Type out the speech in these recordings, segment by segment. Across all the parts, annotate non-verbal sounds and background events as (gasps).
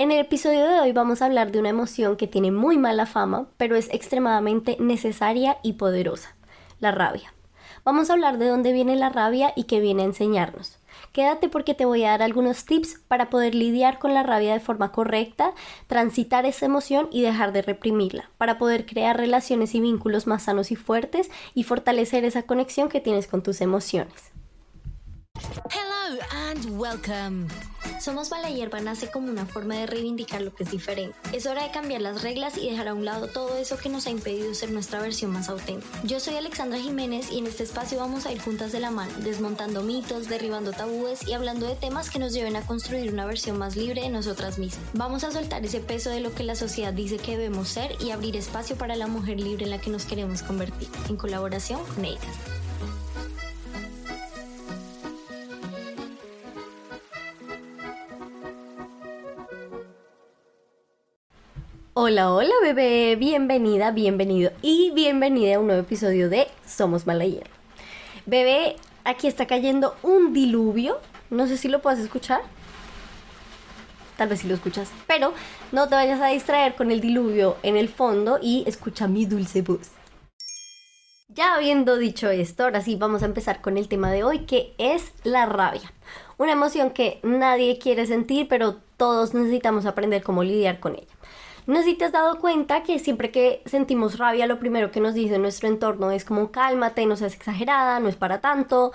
En el episodio de hoy vamos a hablar de una emoción que tiene muy mala fama, pero es extremadamente necesaria y poderosa, la rabia. Vamos a hablar de dónde viene la rabia y qué viene a enseñarnos. Quédate porque te voy a dar algunos tips para poder lidiar con la rabia de forma correcta, transitar esa emoción y dejar de reprimirla, para poder crear relaciones y vínculos más sanos y fuertes y fortalecer esa conexión que tienes con tus emociones. Hello and welcome. Somos Bala Hierba nace como una forma de reivindicar lo que es diferente. Es hora de cambiar las reglas y dejar a un lado todo eso que nos ha impedido ser nuestra versión más auténtica. Yo soy Alexandra Jiménez y en este espacio vamos a ir juntas de la mano, desmontando mitos, derribando tabúes y hablando de temas que nos lleven a construir una versión más libre de nosotras mismas. Vamos a soltar ese peso de lo que la sociedad dice que debemos ser y abrir espacio para la mujer libre en la que nos queremos convertir, en colaboración con ellas. Hola, hola bebé, bienvenida, bienvenido y bienvenida a un nuevo episodio de Somos Malayer. Bebé, aquí está cayendo un diluvio, no sé si lo puedes escuchar, tal vez si lo escuchas, pero no te vayas a distraer con el diluvio en el fondo y escucha mi dulce voz. Ya habiendo dicho esto, ahora sí vamos a empezar con el tema de hoy, que es la rabia. Una emoción que nadie quiere sentir, pero todos necesitamos aprender cómo lidiar con ella. No sé si te has dado cuenta que siempre que sentimos rabia, lo primero que nos dice nuestro entorno es como cálmate, no seas exagerada, no es para tanto.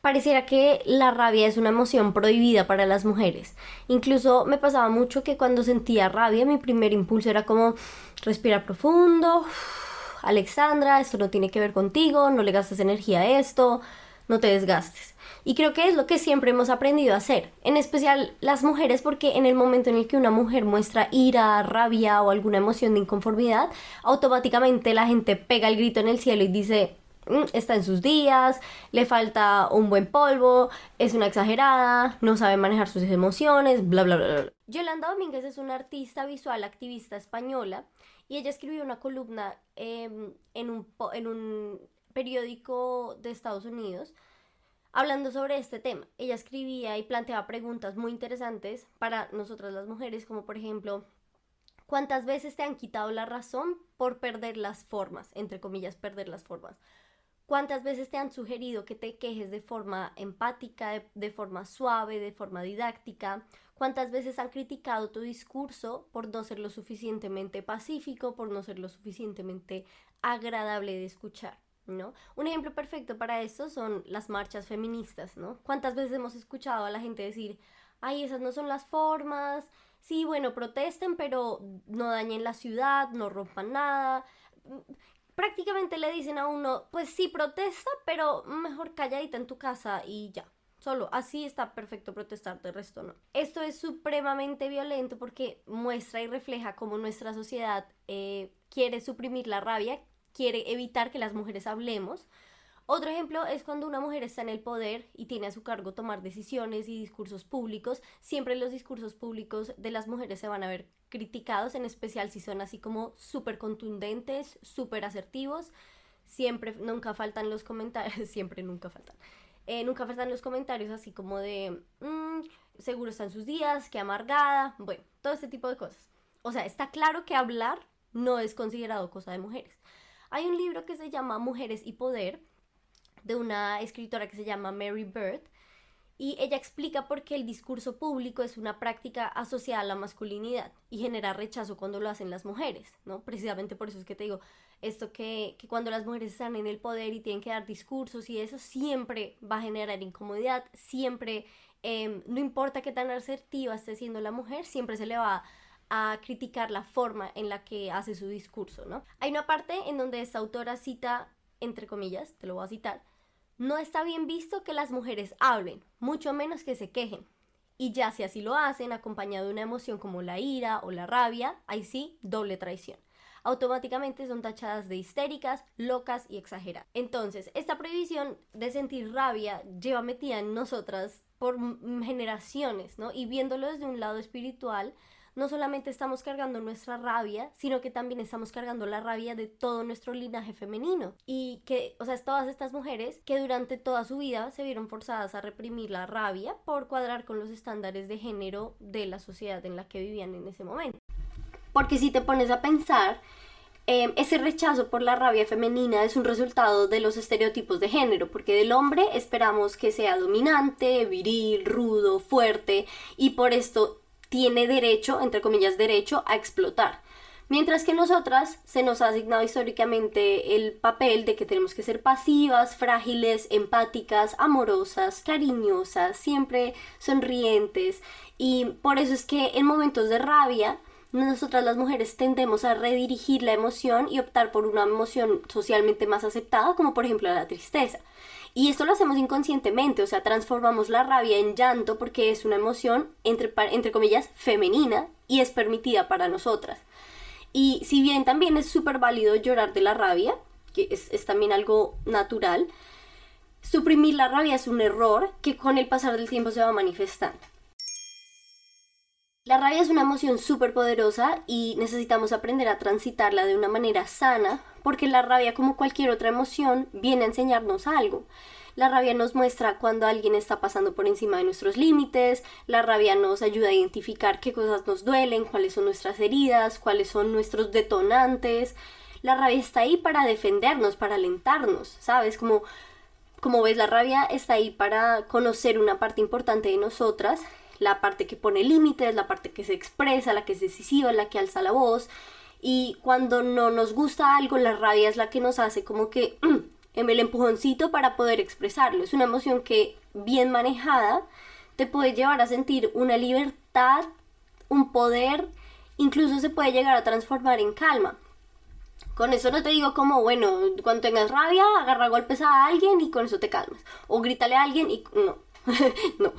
Pareciera que la rabia es una emoción prohibida para las mujeres. Incluso me pasaba mucho que cuando sentía rabia, mi primer impulso era como respirar profundo. Alexandra, esto no tiene que ver contigo, no le gastes energía a esto, no te desgastes. Y creo que es lo que siempre hemos aprendido a hacer, en especial las mujeres, porque en el momento en el que una mujer muestra ira, rabia o alguna emoción de inconformidad, automáticamente la gente pega el grito en el cielo y dice, mm, está en sus días, le falta un buen polvo, es una exagerada, no sabe manejar sus emociones, bla, bla, bla. bla. Yolanda Domínguez es una artista visual activista española y ella escribió una columna em, en, un, en un periódico de Estados Unidos hablando sobre este tema. Ella escribía y planteaba preguntas muy interesantes para nosotras las mujeres, como por ejemplo, ¿cuántas veces te han quitado la razón por perder las formas? Entre comillas, perder las formas. ¿Cuántas veces te han sugerido que te quejes de forma empática, de, forma suave, de forma didáctica? ¿Cuántas veces han criticado tu discurso por no ser lo suficientemente pacífico, por no ser lo suficientemente agradable de escuchar? ¿No? Un ejemplo perfecto para esto son las marchas feministas, ¿no? ¿Cuántas veces hemos escuchado a la gente decir, ay, esas no son las formas, sí, bueno, protesten, pero no dañen la ciudad, no rompan nada. Prácticamente le dicen a uno, pues sí, protesta, pero mejor calladita en tu casa y ya. Solo así está perfecto protestar, de resto no. Esto es supremamente violento porque muestra y refleja cómo nuestra sociedad eh, quiere suprimir la rabia, quiere evitar que las mujeres hablemos. Otro ejemplo es cuando una mujer está en el poder y tiene a su cargo tomar decisiones y discursos públicos. Siempre los discursos públicos de las mujeres se van a ver criticados, en especial si son así como súper contundentes, súper asertivos. Siempre, nunca faltan los comentarios, (laughs) siempre, nunca faltan. Eh, nunca faltan los comentarios así como de, mm, seguro está en sus días, qué amargada, bueno, todo este tipo de cosas. O sea, está claro que hablar no es considerado cosa de mujeres. Hay un libro que se llama Mujeres y Poder, de una escritora que se llama Mary Bird, y ella explica por qué el discurso público es una práctica asociada a la masculinidad y genera rechazo cuando lo hacen las mujeres, ¿no? Precisamente por eso es que te digo, esto que, cuando las mujeres están en el poder y tienen que dar discursos y eso siempre va a generar incomodidad, siempre, em, no importa qué tan asertiva esté siendo la mujer, siempre se le va a a criticar la forma en la que hace su discurso, ¿no? Hay una parte en donde esta autora cita, entre comillas, te lo voy a citar, no está bien visto que las mujeres hablen, mucho menos que se quejen. Y ya si así lo hacen, acompañado de una emoción como la ira o la rabia, ahí sí, doble traición. Automáticamente son tachadas de histéricas, locas y exageradas. Entonces, esta prohibición de sentir rabia lleva metida en nosotras por generaciones, ¿no? Y viéndolo desde un lado espiritual, no solamente estamos cargando nuestra rabia, sino que también estamos cargando la rabia de todo nuestro linaje femenino. Y que, o sea, todas estas mujeres que durante toda su vida se vieron forzadas a reprimir la rabia por cuadrar con los estándares de género de la sociedad en la que vivían en ese momento. Porque si te pones a pensar, em, ese rechazo por la rabia femenina es un resultado de los estereotipos de género, porque del hombre esperamos que sea dominante, viril, rudo, fuerte, y por esto tiene derecho, entre comillas, derecho a explotar. Mientras que nosotras se nos ha asignado históricamente el papel de que tenemos que ser pasivas, frágiles, empáticas, amorosas, cariñosas, siempre sonrientes. Y por eso es que en momentos de rabia nosotras las mujeres tendemos a redirigir la emoción y optar por una emoción socialmente más aceptada, como por ejemplo la tristeza. Y esto lo hacemos inconscientemente, o sea, transformamos la rabia en llanto porque es una emoción, entre, entre comillas, femenina y es permitida para nosotras. Y si bien también es súper válido llorar de la rabia, que es, es también algo natural, suprimir la rabia es un error que con el pasar del tiempo se va manifestando. La rabia es una emoción súper poderosa y necesitamos aprender a transitarla de una manera sana, porque la rabia, como cualquier otra emoción, viene a enseñarnos algo. La rabia nos muestra cuando alguien está pasando por encima de nuestros límites, la rabia nos ayuda a identificar qué cosas nos duelen, cuáles son nuestras heridas, cuáles son nuestros detonantes. La rabia está ahí para defendernos, para alentarnos, ¿sabes? Como, como ves, la rabia está ahí para conocer una parte importante de nosotras la parte que pone límites, la parte que se expresa, la que es decisiva, la que alza la voz. Y cuando no nos gusta algo, la rabia es la que nos hace como que en el empujoncito para poder expresarlo. Es una emoción que bien manejada te puede llevar a sentir una libertad, un poder, incluso se puede llegar a transformar en calma. Con eso no te digo como, bueno, cuando tengas rabia, agarra golpes a alguien y con eso te calmas. O grítale a alguien y no, (laughs) no.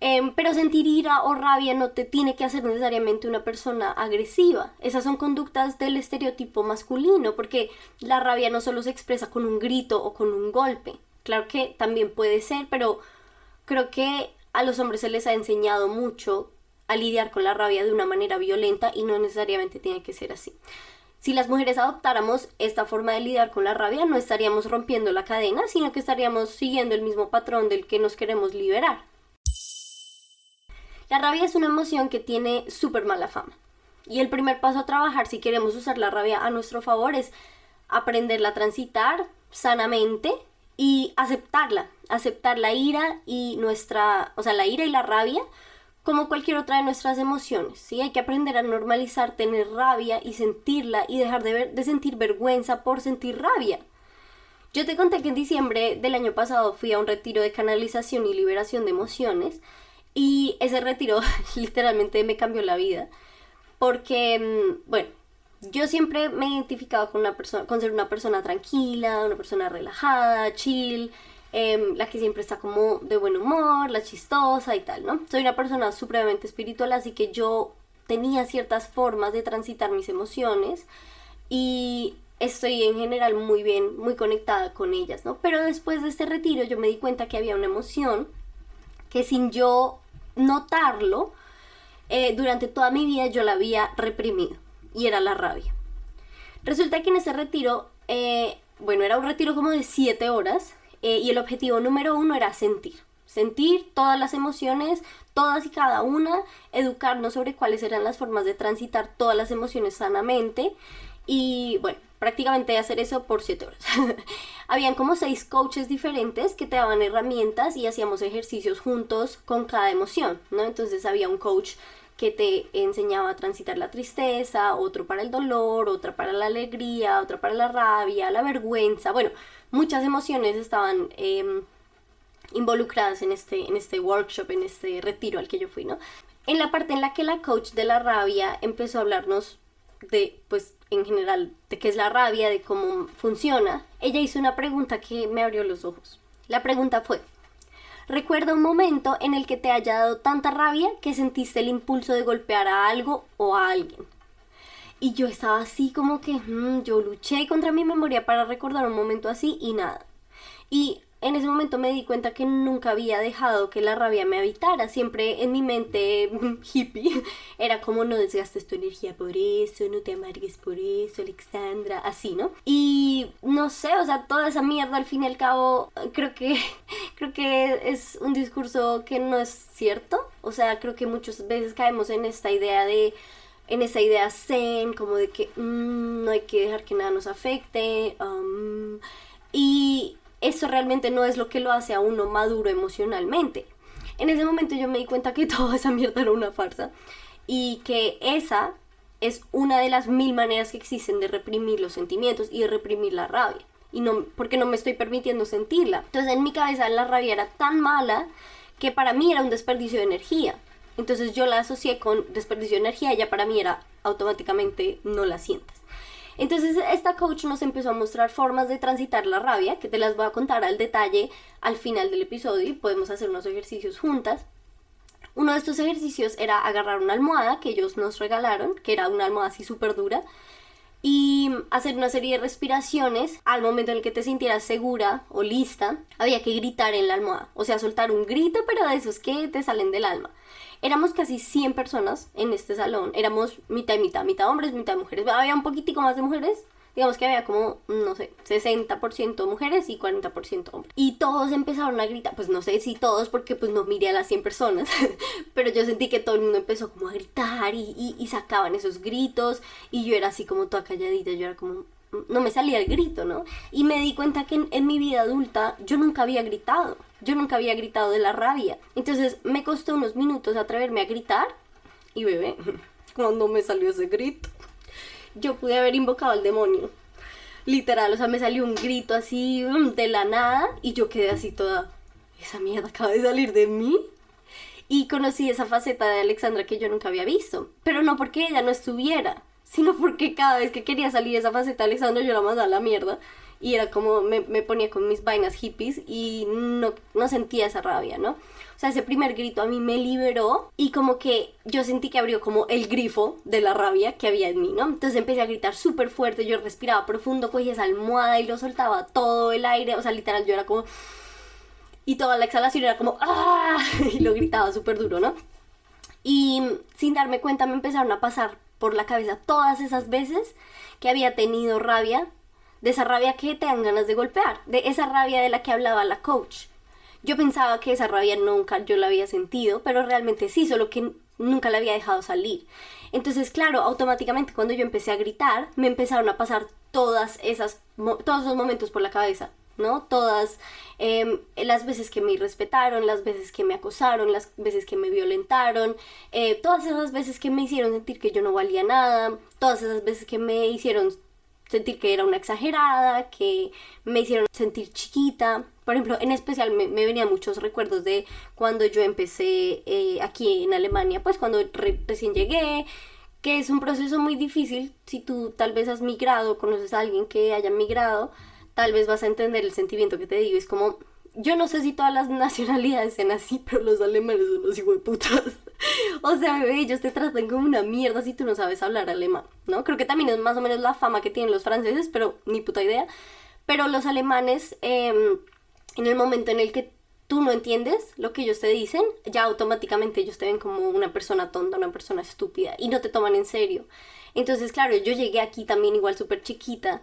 Em, pero sentir ira o rabia no te tiene que hacer necesariamente una persona agresiva. Esas son conductas del estereotipo masculino, porque la rabia no solo se expresa con un grito o con un golpe. Claro que también puede ser, pero creo que a los hombres se les ha enseñado mucho a lidiar con la rabia de una manera violenta y no necesariamente tiene que ser así. Si las mujeres adoptáramos esta forma de lidiar con la rabia, no estaríamos rompiendo la cadena, sino que estaríamos siguiendo el mismo patrón del que nos queremos liberar. La rabia es una emoción que tiene súper mala fama. Y el primer paso a trabajar si queremos usar la rabia a nuestro favor es aprenderla a transitar sanamente y aceptarla, aceptar la ira y nuestra, o sea, la ira y la rabia como cualquier otra de nuestras emociones, ¿sí? Hay que aprender a normalizar tener rabia y sentirla y dejar de, de sentir vergüenza por sentir rabia. Yo te conté que en diciembre del año pasado fui a un retiro de canalización y liberación de emociones y ese retiro (laughs) literalmente me cambió la vida. Porque, mm, bueno, yo siempre me he identificado con, una persona, con ser una persona tranquila, una persona relajada, chill, em, la que siempre está como de buen humor, la chistosa y tal, ¿no? Soy una persona supremamente espiritual, así que yo tenía ciertas formas de transitar mis emociones y estoy en general muy bien, muy conectada con ellas, ¿no? Pero después de este retiro yo me di cuenta que había una emoción que sin yo notarlo, eh, durante toda mi vida yo la había reprimido y era la rabia. Resulta que en ese retiro, eh, bueno, era un retiro como de 7 horas eh, y el objetivo número uno era sentir. Sentir todas las emociones, todas y cada una, educarnos sobre cuáles eran las formas de transitar todas las emociones sanamente y bueno, prácticamente hacer eso por 7 horas. (laughs) Habían como seis coaches diferentes que te daban herramientas y hacíamos ejercicios juntos con cada emoción, ¿no? Entonces había un coach que te enseñaba a transitar la tristeza, otro para el dolor, otra para la alegría, otra para la rabia, la vergüenza, bueno, muchas emociones estaban em, involucradas en este, en este workshop, en este retiro al que yo fui, ¿no? En la parte en la que la coach de la rabia empezó a hablarnos de, pues, en general, de qué es la rabia, de cómo funciona, ella hizo una pregunta que me abrió los ojos. La pregunta fue, recuerda un momento en el que te haya dado tanta rabia que sentiste el impulso de golpear a algo o a alguien. Y yo estaba así como que, mm, yo luché contra mi memoria para recordar un momento así y nada. Y en ese momento me di cuenta que nunca había dejado que la rabia me habitara. Siempre en mi mente (laughs) hippie era como no desgastes tu energía por eso, no te amargues por eso, Alexandra, así, ¿no? Y no sé, o sea, toda esa mierda al fin y al cabo creo que (laughs) creo que es un discurso que no es cierto. O sea, creo que muchas veces caemos en esta idea de en esa idea zen, como de que mm, no hay que dejar que nada nos afecte. Um, y eso realmente no es lo que lo hace a uno maduro emocionalmente. En ese momento yo me di cuenta que (laughs) toda esa mierda era una farsa y que esa es una de las mil maneras que existen de reprimir los sentimientos y de reprimir la rabia. Y no, porque no me estoy permitiendo sentirla. Entonces en mi cabeza la rabia era tan mala que para mí era un desperdicio de energía. Entonces yo la asocié con desperdicio de energía y ya para mí era automáticamente no la sientes. Entonces esta coach nos empezó a mostrar formas de transitar la rabia, que te las voy a contar al detalle al final del episodio y podemos hacer unos ejercicios juntas. Uno de estos ejercicios era agarrar una almohada que ellos nos regalaron, que era una almohada así súper dura, y hacer una serie de respiraciones al momento en el que te sintieras segura o lista, había que gritar en la almohada, o sea, soltar un grito, pero de esos que te salen del alma. Éramos casi 100 personas en este salón. Éramos mitad y mitad, mitad hombres, mitad mujeres. Había un poquitico más de mujeres. Digamos que había como, no sé, 60% mujeres y 40% hombres. Y todos empezaron a gritar, pues no sé si todos, porque pues no miré a las 100 personas, (laughs) pero yo sentí que todo el mundo empezó como a gritar y, y sacaban esos gritos y yo era así como toda calladita, yo era como, no me salía el grito, ¿no? Y me di cuenta que en, mi vida adulta yo nunca había gritado, yo nunca había gritado de la rabia. Entonces me costó unos minutos atreverme a gritar y bebé, (laughs) cuando me salió ese grito, yo pude haber invocado al demonio. Literal, o sea, me salió un grito así mm, de la nada y yo quedé así toda, esa mierda acaba de salir de mí. Y conocí esa faceta de Alexandra que yo nunca había visto, pero no porque ella no estuviera, sino porque cada vez que quería salir esa faceta de Alexandra yo la mandaba a la mierda y era como me, ponía con mis vainas hippies y no, no sentía esa rabia, ¿no? O sea, ese primer grito a mí me liberó y como que yo sentí que abrió como el grifo de la rabia que había en mí, ¿no? Entonces empecé a gritar súper fuerte, yo respiraba profundo, cogía esa almohada y lo soltaba todo el aire, o sea, literal yo era como... Y toda la exhalación era como... ¡Ah! (laughs) Y lo gritaba súper duro, ¿no? Y sin darme cuenta me empezaron a pasar por la cabeza todas esas veces que había tenido rabia, de esa rabia que te dan ganas de golpear, de esa rabia de la que hablaba la coach. Yo pensaba que esa rabia nunca yo la había sentido, pero realmente sí, solo que nunca la había dejado salir. Entonces, claro, automáticamente cuando yo empecé a gritar, me empezaron a pasar todas esas, todos esos momentos por la cabeza. ¿no? Todas em, las veces que me irrespetaron, las veces que me acosaron, las veces que me violentaron, eh, todas esas veces que me hicieron sentir que yo no valía nada, todas esas veces que me hicieron sentir que era una exagerada, que me hicieron sentir chiquita. Por ejemplo, en especial me, venían muchos recuerdos de cuando yo empecé eh, aquí en Alemania, pues cuando recién llegué, que es un proceso muy difícil si tú tal vez has migrado, conoces a alguien que haya migrado tal vez vas a entender el sentimiento que te digo. Es como, yo no sé si todas las (laughs) nacionalidades sean así, pero los alemanes son los putas. (laughs) o sea, bebé, ellos te tratan como una mierda si tú no sabes hablar alemán, ¿no? Creo que también es más o menos la fama que tienen los franceses, pero ni puta idea. Pero los alemanes, em, en el momento en el que tú no entiendes lo que ellos te dicen, ya automáticamente ellos te ven como una persona tonta, una persona estúpida y no te toman en serio. Entonces, claro, yo llegué aquí también igual súper chiquita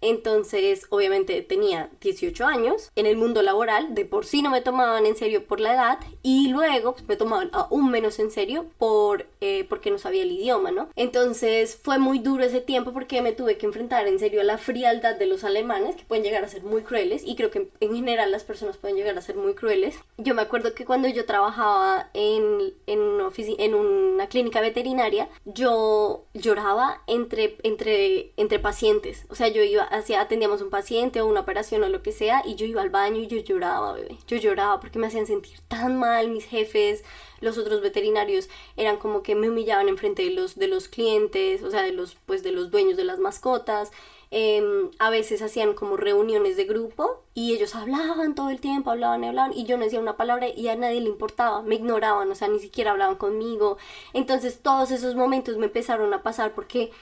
entonces, obviamente tenía 18 años. En el mundo laboral, de por sí no me tomaban en serio por la edad y luego pues, me tomaban aún menos en serio por, eh, porque no sabía el idioma, ¿no? Entonces fue muy duro ese tiempo porque me tuve que enfrentar en serio a la frialdad de los alemanes, que pueden llegar a ser muy crueles y creo que en general las personas pueden llegar a ser muy crueles. Yo me acuerdo que cuando yo trabajaba en, en, una, en una clínica veterinaria, yo lloraba entre, entre, entre pacientes. O sea, yo iba hacía, atendíamos un paciente o una operación o lo que sea y yo iba al baño y yo lloraba, bebé. Yo lloraba porque me hacían sentir tan mal mis jefes, los otros veterinarios eran como que me humillaban enfrente de los, de los clientes, o sea, de los, pues, de los dueños de las mascotas. Em, a veces hacían como reuniones de grupo y ellos hablaban todo el tiempo, hablaban y hablaban y yo no decía una palabra y a nadie le importaba, me ignoraban, o sea, ni siquiera hablaban conmigo. Entonces todos esos momentos me empezaron a pasar porque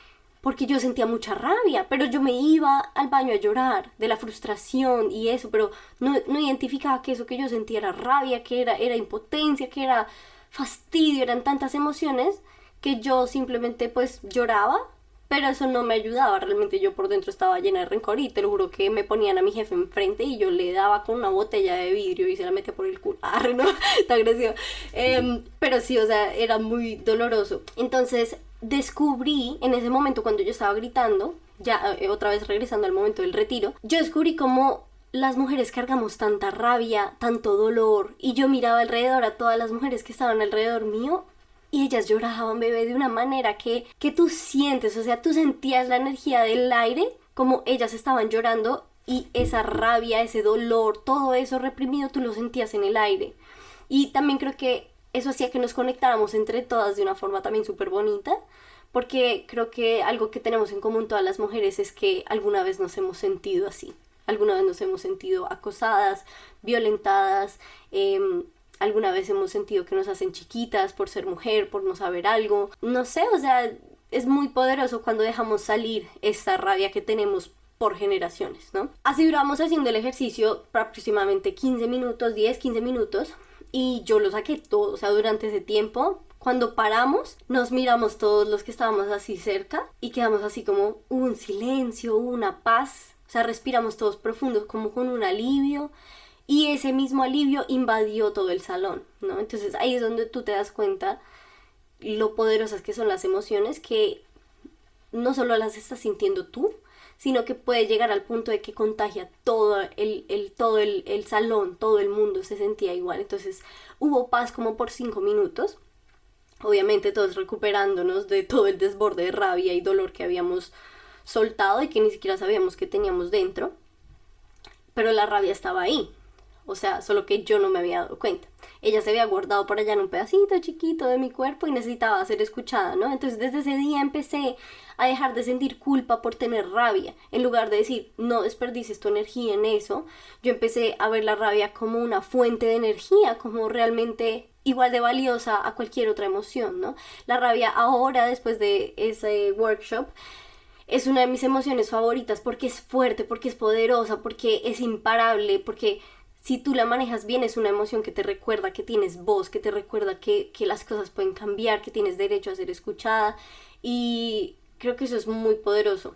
porque yo sentía mucha rabia, pero yo me iba al baño a llorar de la frustración y eso, pero no, no identificaba que eso que yo sentía era rabia, que era, era impotencia, que era fastidio, eran tantas emociones que yo simplemente pues lloraba pero eso no me ayudaba, realmente yo por dentro estaba llena de rencor y te lo juro que me ponían a mi jefe enfrente y yo le daba con una botella de vidrio y se la metía por el culo. (laughs) Ah, no, está agresivo. Em, pero sí, o sea, era muy doloroso. Entonces descubrí en ese momento cuando yo estaba gritando, ya eh, otra vez regresando al momento del retiro, yo descubrí cómo las mujeres cargamos tanta rabia, tanto dolor, y yo miraba alrededor a todas las mujeres que estaban alrededor mío y ellas lloraban, bebé, de una manera que, que tú sientes, o sea, tú sentías la energía del aire como ellas estaban llorando y esa rabia, ese dolor, todo eso reprimido, tú lo sentías en el aire. Y también creo que eso hacía que nos conectáramos entre todas de una forma también súper bonita, porque creo que algo que tenemos en común todas las mujeres es que alguna vez nos hemos sentido así, alguna vez nos hemos sentido acosadas, violentadas, eh, alguna vez hemos sentido que nos hacen chiquitas por ser mujer, por no saber algo. No sé, o sea, es muy poderoso cuando dejamos salir esta rabia que tenemos por generaciones, ¿no? Así duramos haciendo el ejercicio aproximadamente 15 minutos, 10, 15 minutos, y yo lo saqué todo, o sea, durante ese tiempo cuando paramos, nos miramos todos los que estábamos así cerca y quedamos así como un silencio, una paz. O sea, respiramos todos profundos, como con un alivio y ese mismo alivio invadió todo el salón, ¿no? Entonces ahí es donde tú te das cuenta lo poderosas que son las emociones que no solo las estás sintiendo tú, sino que puede llegar al punto de que contagia todo el, el todo el, el, salón, todo el mundo se sentía igual. Entonces hubo paz como por cinco minutos. Obviamente todos recuperándonos de todo el desborde de rabia y dolor que habíamos soltado y que ni siquiera sabíamos que teníamos dentro. Pero la rabia estaba ahí, o sea, solo que yo no me había dado cuenta. Ella se había guardado por allá en un pedacito chiquito de mi cuerpo y necesitaba ser escuchada, ¿no? Entonces desde ese día empecé a dejar de sentir culpa por tener rabia. En lugar de decir, no desperdices tu energía en eso, yo empecé a ver la rabia como una fuente de energía, como realmente igual de valiosa a cualquier otra emoción, ¿no? La rabia ahora, después de ese workshop, es una de mis emociones favoritas porque es fuerte, porque es poderosa, porque es imparable, porque si tú la manejas bien, es una emoción que te recuerda que tienes voz, que te recuerda que, las cosas pueden cambiar, que tienes derecho a ser escuchada. Y creo que eso es muy poderoso.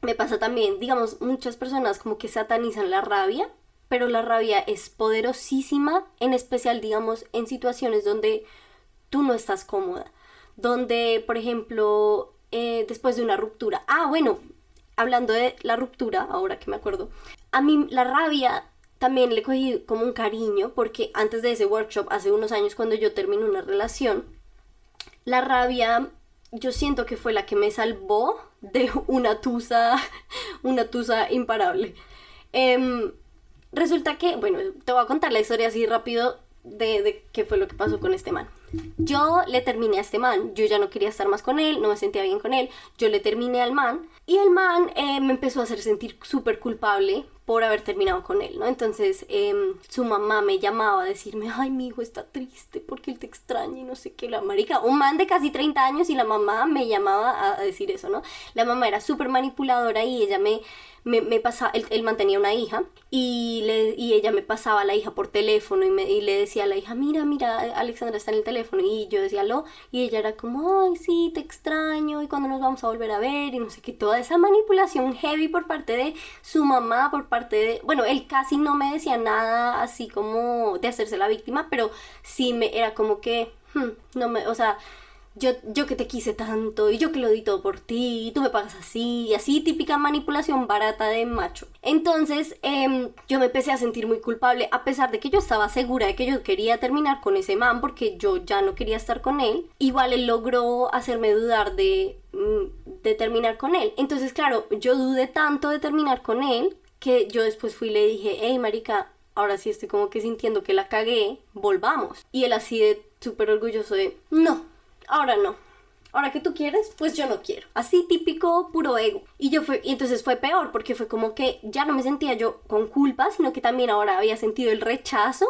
Me pasa también, digamos, muchas personas como que satanizan la rabia, pero la rabia es poderosísima, en especial, digamos, en situaciones donde tú no estás cómoda. Donde, por ejemplo, eh, después de una ruptura. Ah, bueno, hablando de la ruptura, ahora que me acuerdo. A mí la rabia también le cogí como un cariño porque antes de ese workshop, hace unos años cuando yo terminé una relación, la rabia yo siento que fue la que me salvó de una tusa, (laughs) una tusa imparable. Em, resulta que, bueno, te voy a contar la historia así rápido de, de, qué fue lo que pasó con este man. Yo le terminé a este man, yo ya no quería estar más con él, no me sentía bien con él, yo le terminé al man y el man eh, me empezó a hacer sentir súper culpable por haber terminado con él, ¿no? Entonces em, su mamá me llamaba a decirme, ay, mi hijo está triste porque él te extraña y no sé qué, la marica, un man de casi 30 años y la mamá me llamaba a decir eso, ¿no? La mamá era súper manipuladora y ella me, me, me pasaba, él, mantenía una hija y, le, y ella me pasaba a la hija por teléfono y, me, y le decía a la hija, mira, mira, Alexandra está en el teléfono y yo decía, lo, y ella era como, ay, sí, te extraño y cuando nos vamos a volver a ver y no sé qué, toda esa manipulación heavy por parte de su mamá, por parte de, bueno, él casi no me decía nada así como de hacerse la víctima, pero sí me era como que, hmm, no me, o sea, yo, yo que te quise tanto y yo que lo di todo por ti y tú me pagas así y así típica manipulación barata de macho. Entonces em, yo me empecé a sentir muy culpable a pesar de que yo estaba segura de que yo quería terminar con ese man porque yo ya no quería estar con él. Igual él logró hacerme dudar de, mm, de terminar con él. Entonces claro, yo dudé tanto de terminar con él que yo después fui y le dije, hey marica, ahora sí estoy como que sintiendo que la cagué, volvamos. Y él así de súper orgulloso de, no, ahora no. Ahora que tú quieres, pues yo no quiero. Así típico, puro ego. Y yo fue, y entonces fue peor, porque fue como que ya no me sentía yo con culpa, sino que también ahora había sentido el rechazo.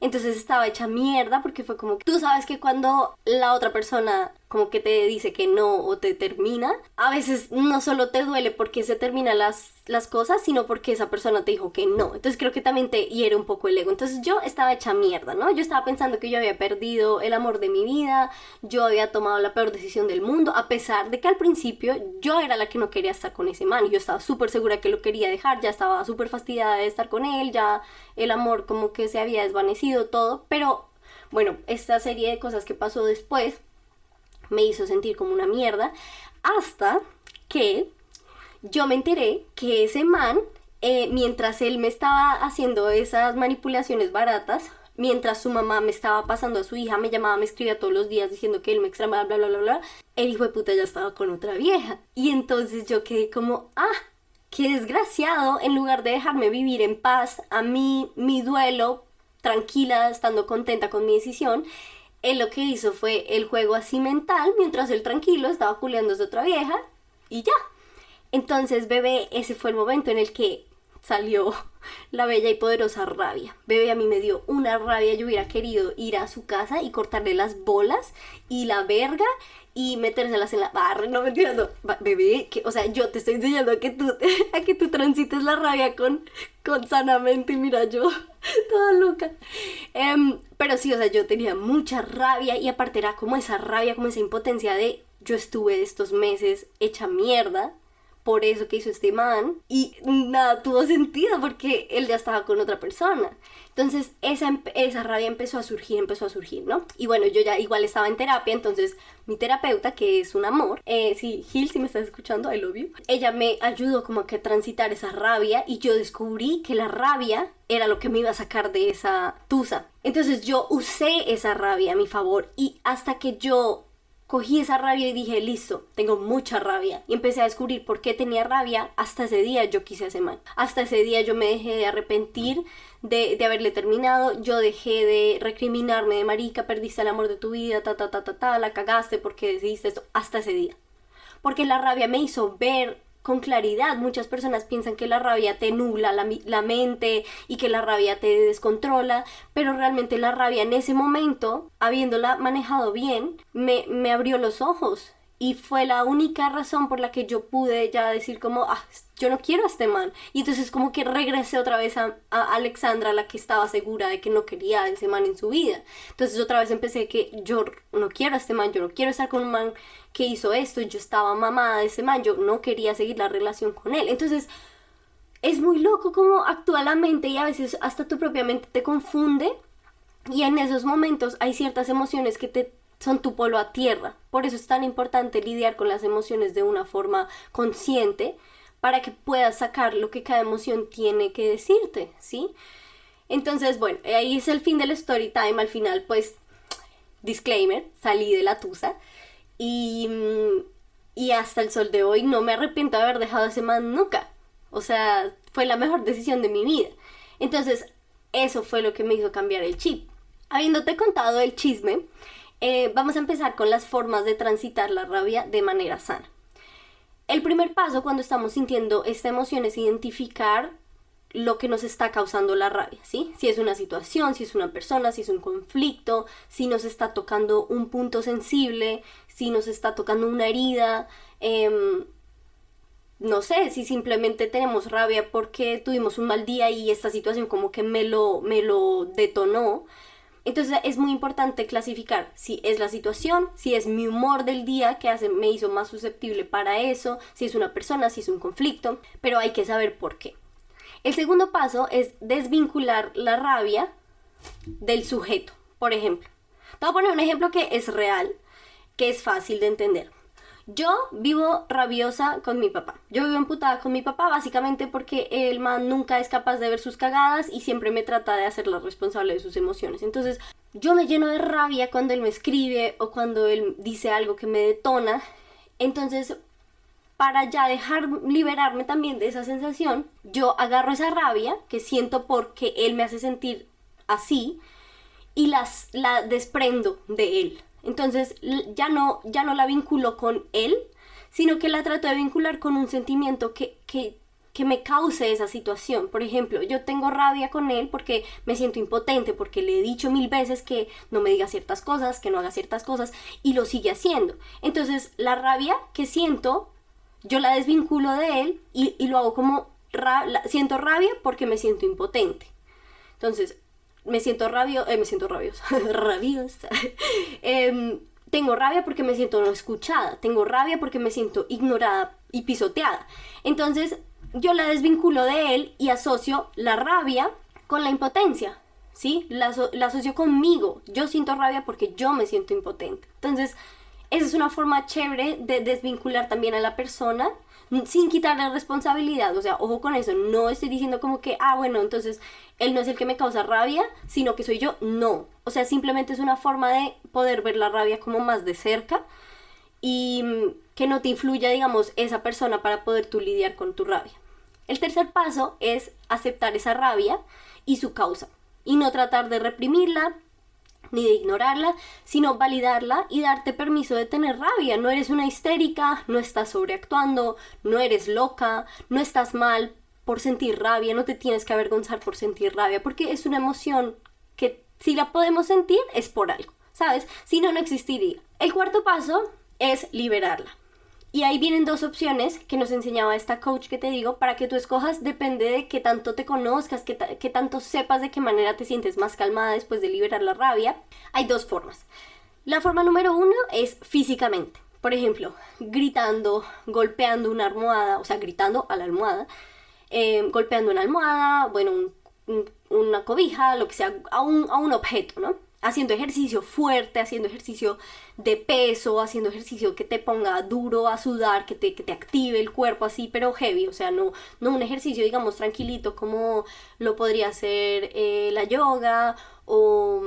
Entonces estaba hecha mierda porque fue como tú sabes que cuando la otra persona como que te dice que no o te termina, a veces no solo te duele porque se terminan las, las cosas, sino porque esa persona te dijo que no. Entonces creo que también te hiere un poco el ego. Entonces yo estaba hecha mierda, ¿no? Yo estaba pensando que yo había perdido el amor de mi vida, yo había tomado la peor decisión del mundo, a pesar de que al principio yo era la que no quería estar con ese man. Yo estaba súper segura que lo quería dejar, ya estaba súper fastidiada de estar con él, ya el amor como que se había desvanecido todo, pero bueno, esta serie de cosas que pasó después me hizo sentir como una mierda, hasta que yo me enteré que ese man, eh, mientras él me estaba haciendo esas manipulaciones baratas, mientras su mamá me estaba pasando a su hija, me llamaba, me escribía todos los días diciendo que él me extrañaba, bla, bla, bla, bla, el hijo de puta ya estaba con otra vieja. Y entonces yo quedé como, ah, qué desgraciado, en lugar de dejarme vivir en paz a mí, mi duelo, tranquila, estando contenta con mi decisión, él lo que hizo fue el juego así mental, mientras él tranquilo estaba culeando a otra vieja y ya. Entonces, bebé, ese fue el momento en el que salió (laughs) la bella y poderosa rabia. Bebé a mí me dio una rabia, yo hubiera querido ir a su casa y cortarle las bolas y la verga y metérselas en la barra, no me entiendo. Bebé, que, o sea, yo te estoy enseñando a que tú, (laughs) a que tú transites la rabia con, con sanamente, mira yo, (laughs) toda loca. Em, pero sí, o sea, yo tenía mucha rabia y aparte era como esa rabia, como esa impotencia de yo estuve estos meses hecha mierda por eso que hizo este man y nada tuvo sentido porque él ya estaba con otra persona. Entonces esa, esa rabia empezó a surgir, empezó a surgir, ¿no? Y bueno, yo ya igual estaba en terapia, entonces mi terapeuta, que es un amor, eh, sí, Gil, si me estás escuchando, I love you, ella me ayudó como que a transitar esa rabia y yo descubrí que la rabia era lo que me iba a sacar de esa tusa. Entonces yo usé esa rabia a mi favor y hasta que yo cogí esa rabia y dije, listo, tengo mucha rabia. Y empecé a descubrir por qué tenía rabia. Hasta ese día yo quise hacer mal. Hasta ese día yo me dejé de arrepentir de, de, haberle terminado. Yo dejé de recriminarme de marica, perdiste el amor de tu vida, ta, ta, ta, ta, ta, la cagaste porque decidiste esto. Hasta ese día. Porque la rabia me hizo ver con claridad. Muchas personas piensan que la rabia te nubla la, mente y que la rabia te descontrola, pero realmente la rabia en ese momento, habiéndola manejado bien, me, me abrió los ojos y fue la única razón por la que yo pude ya decir como, ah, yo no quiero a este man. Y entonces como que regresé otra vez a, Alexandra, la que estaba segura de que no quería a ese man en su vida. Entonces otra vez empecé que yo no quiero a este man, yo no quiero estar con un man que hizo esto, yo estaba mamada de ese man, yo no quería seguir la relación con él. Entonces es muy loco cómo actúa la mente y a veces hasta tu propia mente te confunde. Y en esos momentos hay ciertas emociones que te son tu polo a tierra. Por eso es tan importante lidiar con las emociones de una forma consciente para que puedas sacar lo que cada emoción tiene que decirte, ¿sí? Entonces, bueno, ahí es el fin del story time. Al final, pues, disclaimer, salí de la tusa y, y hasta el sol de hoy no me arrepiento de haber dejado ese man nunca. O sea, fue la mejor decisión de mi vida. Entonces, eso fue lo que me hizo cambiar el chip. Habiéndote contado el chisme, eh, vamos a empezar con las formas de transitar la rabia de manera sana. El primer paso cuando estamos sintiendo esta emoción es identificar lo que nos está causando la rabia, ¿sí? Si es una situación, si es una persona, si es un conflicto, si nos está tocando un punto sensible, si nos está tocando una herida, em, no sé, si simplemente tenemos rabia porque tuvimos un mal día y esta situación como que me lo, me lo detonó. Entonces es muy importante clasificar si es la situación, si es mi humor del día que hace, me hizo más susceptible para eso, si es una persona, si es un conflicto, pero hay que saber por qué. El segundo paso es desvincular la rabia del sujeto. Por ejemplo, te voy a poner un ejemplo que es real, que es fácil de entender. Yo vivo rabiosa con mi papá. Yo vivo emputada con mi papá básicamente porque el man nunca es capaz de ver sus cagadas y siempre me trata de hacerla responsable de sus emociones. Entonces yo me lleno de rabia cuando él me escribe o cuando él dice algo que me detona. Entonces para ya dejar liberarme también de esa sensación, yo agarro esa rabia que siento porque él me hace sentir así y las, la desprendo de él. Entonces ya no, ya no la vinculo con él, sino que la trato de vincular con un sentimiento que, que me cause esa situación. Por ejemplo, yo tengo rabia con él porque me siento impotente, porque le he dicho mil veces que no me diga ciertas cosas, que no haga ciertas cosas, y lo sigue haciendo. Entonces, la rabia que siento, yo la desvinculo de él y, y lo hago como, siento rabia porque me siento impotente. Entonces, me siento rabio, eh, me siento rabiosa, (laughs) rabiosa. Em, tengo rabia porque me siento no escuchada, tengo rabia porque me siento ignorada y pisoteada. Entonces, yo la desvinculo de él y asocio la rabia con la impotencia, ¿sí? La, la, asocio conmigo. Yo siento rabia porque yo me siento impotente. Entonces, esa es una forma chévere de desvincular también a la persona sin quitarle responsabilidad. O sea, ojo con eso. No estoy diciendo como que, ah, bueno, entonces él no es el que me causa rabia, sino que soy yo. No. O sea, simplemente es una forma de poder ver la rabia como más de cerca y mm, que no te influya, digamos, esa persona para poder tú lidiar con tu rabia. El tercer paso es aceptar esa rabia y su causa y no tratar de reprimirla ni de ignorarla, sino validarla y darte permiso de tener rabia. No eres una histérica, no estás sobreactuando, no eres loca, no estás mal por sentir rabia, no te tienes que avergonzar por sentir rabia, porque es una emoción que si la podemos sentir es por algo, ¿sabes? Si no, no existiría. El cuarto paso es liberarla. Y ahí vienen dos opciones que nos enseñaba esta coach que te digo para que tú escojas, depende de qué tanto te conozcas, qué, tanto sepas de qué manera te sientes más calmada después de liberar la rabia. Hay dos formas. La forma número uno es físicamente. Por ejemplo, gritando, golpeando una almohada, o sea, gritando a la almohada, eh, golpeando una almohada, bueno, una cobija, lo que sea, a un, a un objeto, ¿no? Haciendo ejercicio fuerte, haciendo ejercicio de peso, haciendo ejercicio que te ponga duro a sudar, que te, que te active el cuerpo así, pero heavy, o sea, no, no un ejercicio, digamos, tranquilito como lo podría hacer eh, la yoga o,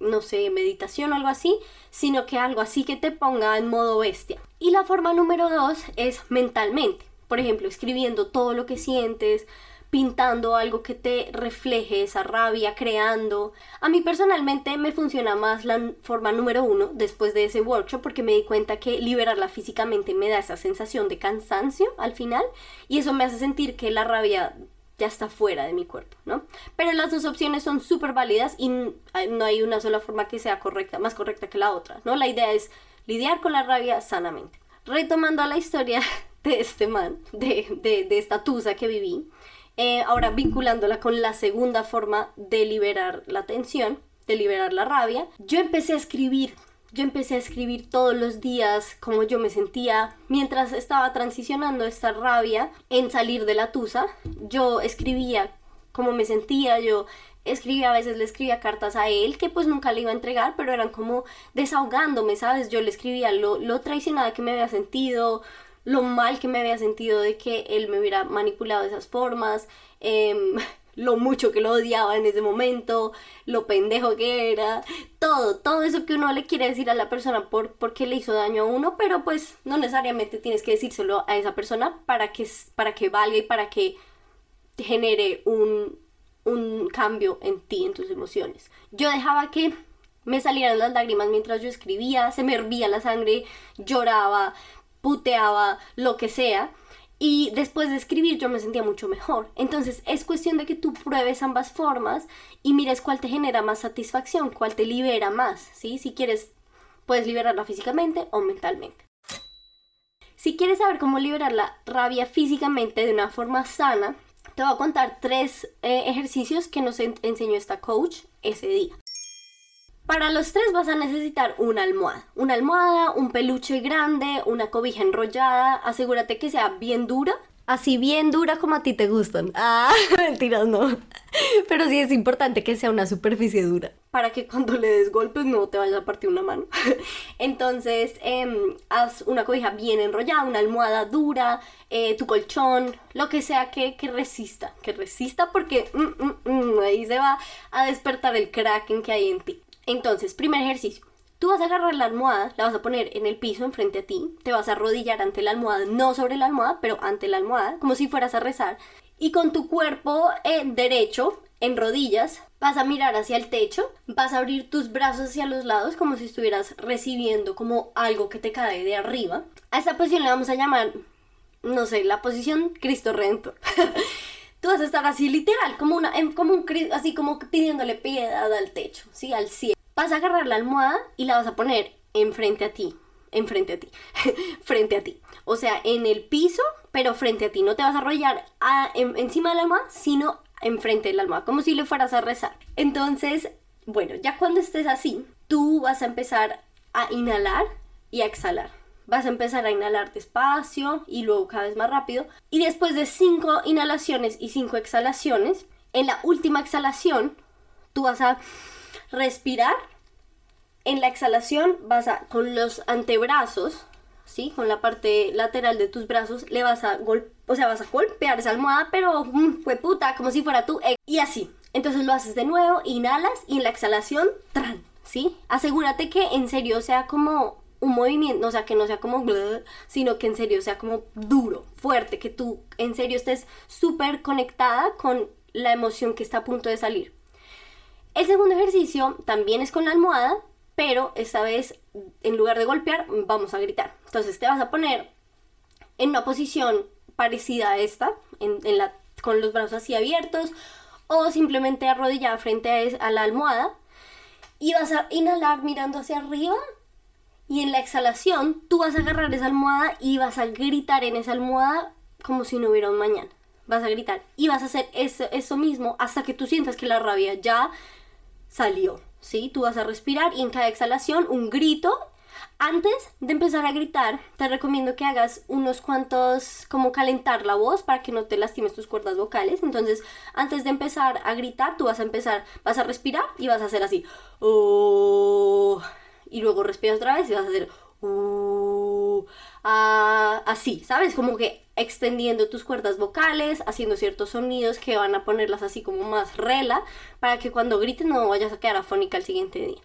no sé, meditación o algo así, sino que algo así que te ponga en modo bestia. Y la forma número dos es mentalmente, por ejemplo, escribiendo todo lo que sientes, pintando algo que te refleje esa rabia, creando. A mí personalmente me funciona más la forma número uno después de ese workshop porque me di cuenta que liberarla físicamente me da esa sensación de cansancio al final y eso me hace sentir que la rabia ya está fuera de mi cuerpo, ¿no? Pero las dos opciones son súper válidas y no hay una sola forma que sea correcta, más correcta que la otra, ¿no? La idea es lidiar con la rabia sanamente. Retomando a la historia (laughs) de este man, de, de, de esta tusa que viví, eh, ahora vinculándola con la segunda forma de liberar la tensión, de liberar la rabia, yo empecé a escribir. Yo empecé a escribir todos los días cómo yo me sentía mientras estaba transicionando esta rabia en salir de la tusa. Yo escribía cómo me sentía, yo escribía, a veces le escribía cartas a él que pues nunca le iba a entregar, pero eran como desahogándome, ¿sabes? Yo le escribía lo, lo traicionada que me había sentido, lo mal que me había sentido de que él me hubiera manipulado de esas formas, em, (laughs) lo mucho que lo odiaba en ese momento, lo pendejo que era, todo, todo eso que uno le quiere decir a la persona por, porque le hizo daño a uno, pero pues no necesariamente tienes que decírselo a esa persona para que, para que valga y para que genere un, un cambio en ti, en tus emociones. Yo dejaba que me salieran las lágrimas mientras yo escribía, se me hervía la sangre, lloraba, puteaba, lo que sea. Y después de escribir yo me sentía mucho mejor. Entonces es cuestión de que tú pruebes ambas formas y mires cuál te genera más satisfacción, cuál te libera más, ¿sí? Si quieres, puedes liberarla físicamente o mentalmente. Si quieres saber cómo liberar la rabia físicamente de una forma sana, te voy a contar tres eh, ejercicios que nos enseñó esta coach ese día. Para los tres vas a necesitar una almohada. Una almohada, un peluche grande, una cobija enrollada. Asegúrate que sea bien dura. Así bien dura como a ti te gustan. Ah, (laughs) mentiras, no. Pero sí es importante que sea una superficie dura. Para que cuando le des golpes no te vaya a partir una mano. (laughs) Entonces, em, haz una cobija bien enrollada, una almohada dura, eh, tu colchón, lo que sea que, resista. Que resista porque mm, mm, mm, ahí se va a despertar el kraken que hay en ti. Entonces, primer ejercicio. Tú vas a agarrar la almohada, la vas a poner en el piso enfrente a ti, te vas a arrodillar ante la almohada, no sobre la almohada, pero ante la almohada, como si fueras a rezar. Y con tu cuerpo eh, derecho, en rodillas, vas a mirar hacia el techo, vas a abrir tus brazos hacia los lados como si estuvieras recibiendo como algo que te cae de arriba. A esta posición le vamos a llamar no sé, la posición Cristo Redentor. (laughs) tú vas a estar así literal, como una, como un, así como pidiéndole piedad al techo, ¿sí? Al cielo. Vas a agarrar la almohada y la vas a poner enfrente a ti, enfrente a ti, (laughs) frente a ti. O sea, en el piso, pero frente a ti. No te vas a arrollar encima de la almohada, sino enfrente de la almohada, como si le fueras a rezar. Entonces, bueno, ya cuando estés así, tú vas a empezar a inhalar y a exhalar. Vas a empezar a inhalar despacio y luego cada vez más rápido. Y después de cinco inhalaciones y cinco exhalaciones, en la última exhalación, tú vas a respirar. En la exhalación vas a, con los antebrazos, ¿sí? Con la parte lateral de tus brazos, le vas a golpear, o sea, vas a golpear esa almohada, pero mm, fue puta, como si fuera tú. Y así. Entonces lo haces de nuevo, inhalas y en la exhalación, tran, ¿sí? Asegúrate que en serio sea como un movimiento, o sea, que no sea como sino que en serio sea como duro, fuerte, que tú en serio estés súper conectada con la emoción que está a punto de salir. El segundo ejercicio también es con la almohada, pero esta vez en lugar de golpear vamos a gritar. Entonces te vas a poner en una posición parecida a esta, con los brazos así abiertos o simplemente arrodillada frente a, a la almohada y vas a inhalar mirando hacia arriba y en la exhalación, tú vas a agarrar esa almohada y vas a gritar en esa almohada como si no hubiera un mañana. Vas a gritar y vas a hacer eso, eso mismo hasta que tú sientas que la rabia ya salió. ¿Sí? Tú vas a respirar y en cada exhalación un grito antes de empezar a gritar, te recomiendo que hagas unos cuantos, como calentar la voz para que no te lastimes tus cuerdas vocales. Entonces, antes de empezar a gritar, tú vas a empezar, vas a respirar y vas a hacer así. Oh, y luego respiras otra vez y vas a hacer uh, ah, así, ¿sabes? Como que extendiendo tus cuerdas vocales, haciendo ciertos sonidos que van a ponerlas así como más rela, para que cuando grites no vayas a quedar afónica el siguiente día.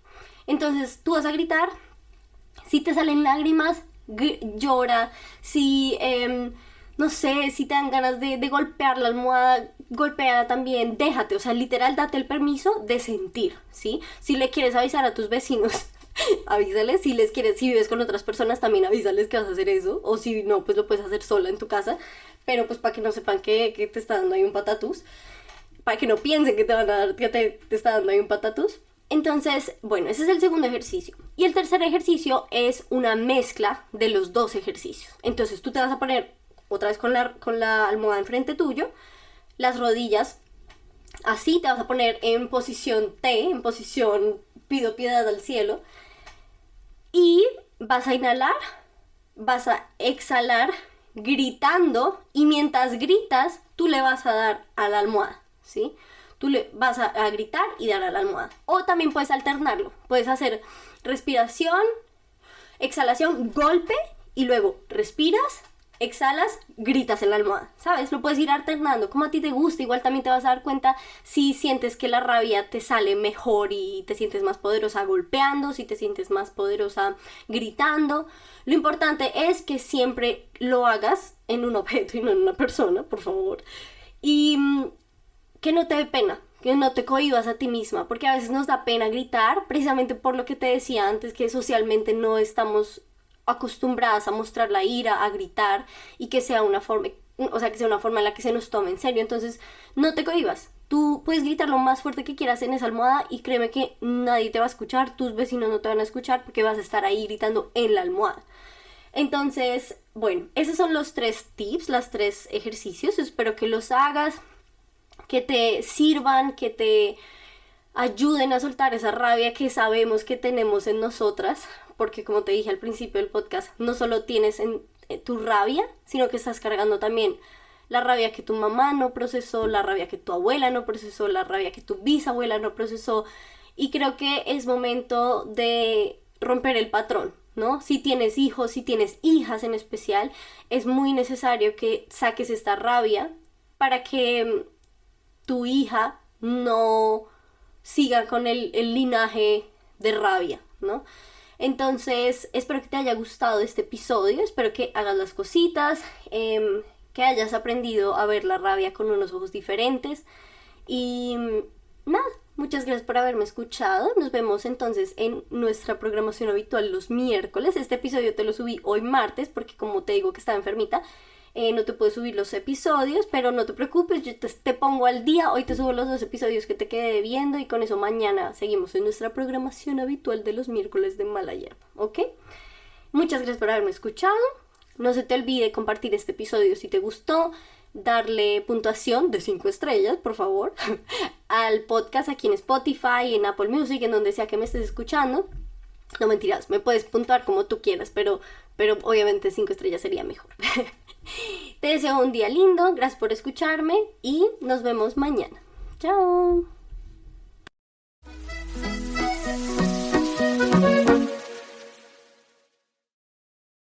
Entonces tú vas a gritar, si te salen lágrimas, llora, si... Em, no sé, si te dan ganas de, golpear la almohada, golpeala también, déjate, o sea, literal, date el permiso de sentir, ¿sí? Si le quieres avisar a tus vecinos (laughs) avísales si les quieres, si vives con otras personas también avísales que vas a hacer eso, o si no, pues lo puedes hacer sola en tu casa, pero pues para que no sepan que, que te está dando ahí un patatús, para que no piensen que te van a dar, que te, te está dando ahí un patatús. Entonces, bueno, ese es el segundo ejercicio. Y el tercer ejercicio es una mezcla de los dos ejercicios. Entonces tú te vas a poner otra vez con la, con la almohada enfrente tuyo, las rodillas así, te vas a poner en posición T, en posición pido piedad al cielo, y vas a inhalar, vas a exhalar gritando y mientras gritas tú le vas a dar a la almohada, ¿sí? Tú le vas a, gritar y dar a la almohada. O también puedes alternarlo. Puedes hacer respiración, exhalación, golpe y luego respiras, exhalas, gritas en la almohada, ¿sabes? Lo puedes ir alternando como a ti te gusta, igual también te vas a dar cuenta si sientes que la rabia te sale mejor y te sientes más poderosa golpeando, si te sientes más poderosa gritando. Lo importante es que siempre lo hagas en un objeto y no en una persona, por favor. Y mm, que no te dé pena, que no te cohibas a ti misma, porque a veces nos da pena gritar, precisamente por lo que te decía antes, que socialmente no estamos acostumbradas a mostrar la ira, a gritar y que sea una forma, o sea, que sea una forma en la que se nos tome en serio. Entonces, no te cohibas. Tú puedes gritar lo más fuerte que quieras en esa almohada y créeme que nadie te va a escuchar, tus vecinos no te van a escuchar porque vas a estar ahí gritando en la almohada. Entonces, bueno, esos son los tres tips, los tres ejercicios. Espero que los hagas, que te sirvan, que te ayuden a soltar esa rabia que sabemos que tenemos en nosotras, porque como te dije al principio del podcast, no solo tienes en, eh, tu rabia, sino que estás cargando también la rabia que tu mamá no procesó, la rabia que tu abuela no procesó, la rabia que tu bisabuela no procesó. Y creo que es momento de romper el patrón, ¿no? Si tienes hijos, si tienes hijas en especial, es muy necesario que saques esta rabia para que mm, tu hija no siga con el linaje de rabia, ¿no? Entonces, espero que te haya gustado este episodio, espero que hagas las cositas, em, que hayas aprendido a ver la rabia con unos ojos diferentes. Y mm, nada, muchas gracias por haberme escuchado. Nos vemos entonces en nuestra programación habitual los miércoles. Este episodio te lo subí hoy martes porque como te digo que estaba enfermita, eh, no te puedo subir los episodios, pero no te preocupes, yo te, te pongo al día. Hoy te subo los dos episodios que te quedé viendo y con eso mañana seguimos en nuestra programación habitual de los miércoles de Mala ¿ok? Muchas gracias por haberme escuchado. No se te olvide compartir este episodio si te gustó, darle puntuación de 5 estrellas, por favor, (laughs) al podcast aquí en Spotify, en Apple Music, en donde sea que me estés escuchando. No mentiras, me puedes puntuar como tú quieras, pero, pero obviamente 5 estrellas sería mejor. (laughs) (gasps) Te deseo un día lindo, gracias por escucharme y nos vemos mañana. Chao.